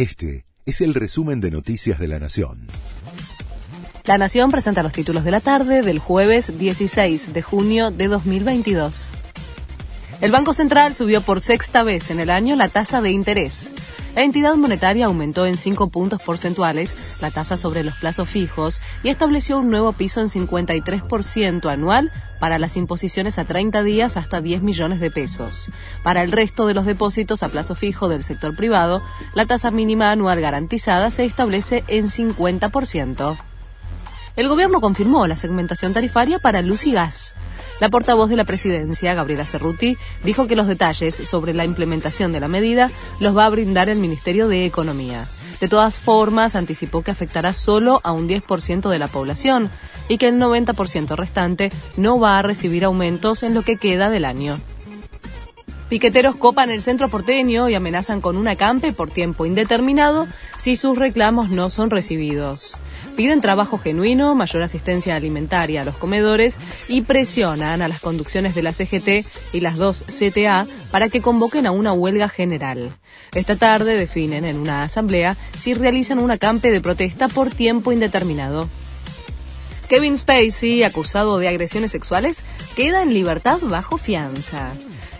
Este es el resumen de Noticias de la Nación. La Nación presenta los títulos de la tarde del jueves 16 de junio de 2022. El Banco Central subió por sexta vez en el año la tasa de interés. La entidad monetaria aumentó en 5 puntos porcentuales la tasa sobre los plazos fijos y estableció un nuevo piso en 53% anual para las imposiciones a 30 días hasta 10 millones de pesos. Para el resto de los depósitos a plazo fijo del sector privado, la tasa mínima anual garantizada se establece en 50%. El gobierno confirmó la segmentación tarifaria para luz y gas. La portavoz de la presidencia, Gabriela Cerruti, dijo que los detalles sobre la implementación de la medida los va a brindar el Ministerio de Economía. De todas formas, anticipó que afectará solo a un 10% de la población y que el 90% restante no va a recibir aumentos en lo que queda del año. Piqueteros copan el centro porteño y amenazan con un acampe por tiempo indeterminado si sus reclamos no son recibidos. Piden trabajo genuino, mayor asistencia alimentaria a los comedores y presionan a las conducciones de la CGT y las dos CTA para que convoquen a una huelga general. Esta tarde definen en una asamblea si realizan un acampe de protesta por tiempo indeterminado. Kevin Spacey, acusado de agresiones sexuales, queda en libertad bajo fianza.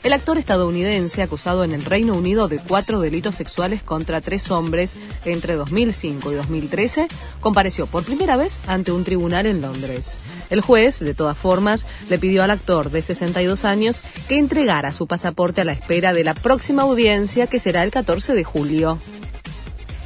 El actor estadounidense, acusado en el Reino Unido de cuatro delitos sexuales contra tres hombres entre 2005 y 2013, compareció por primera vez ante un tribunal en Londres. El juez, de todas formas, le pidió al actor de 62 años que entregara su pasaporte a la espera de la próxima audiencia que será el 14 de julio.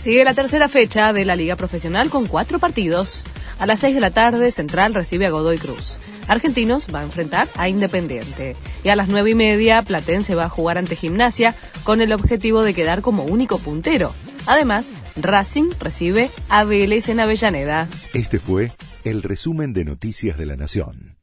Sigue la tercera fecha de la Liga Profesional con cuatro partidos. A las 6 de la tarde, Central recibe a Godoy Cruz. Argentinos va a enfrentar a Independiente. Y a las nueve y media, Platense va a jugar ante Gimnasia con el objetivo de quedar como único puntero. Además, Racing recibe a Vélez en Avellaneda. Este fue el resumen de Noticias de la Nación.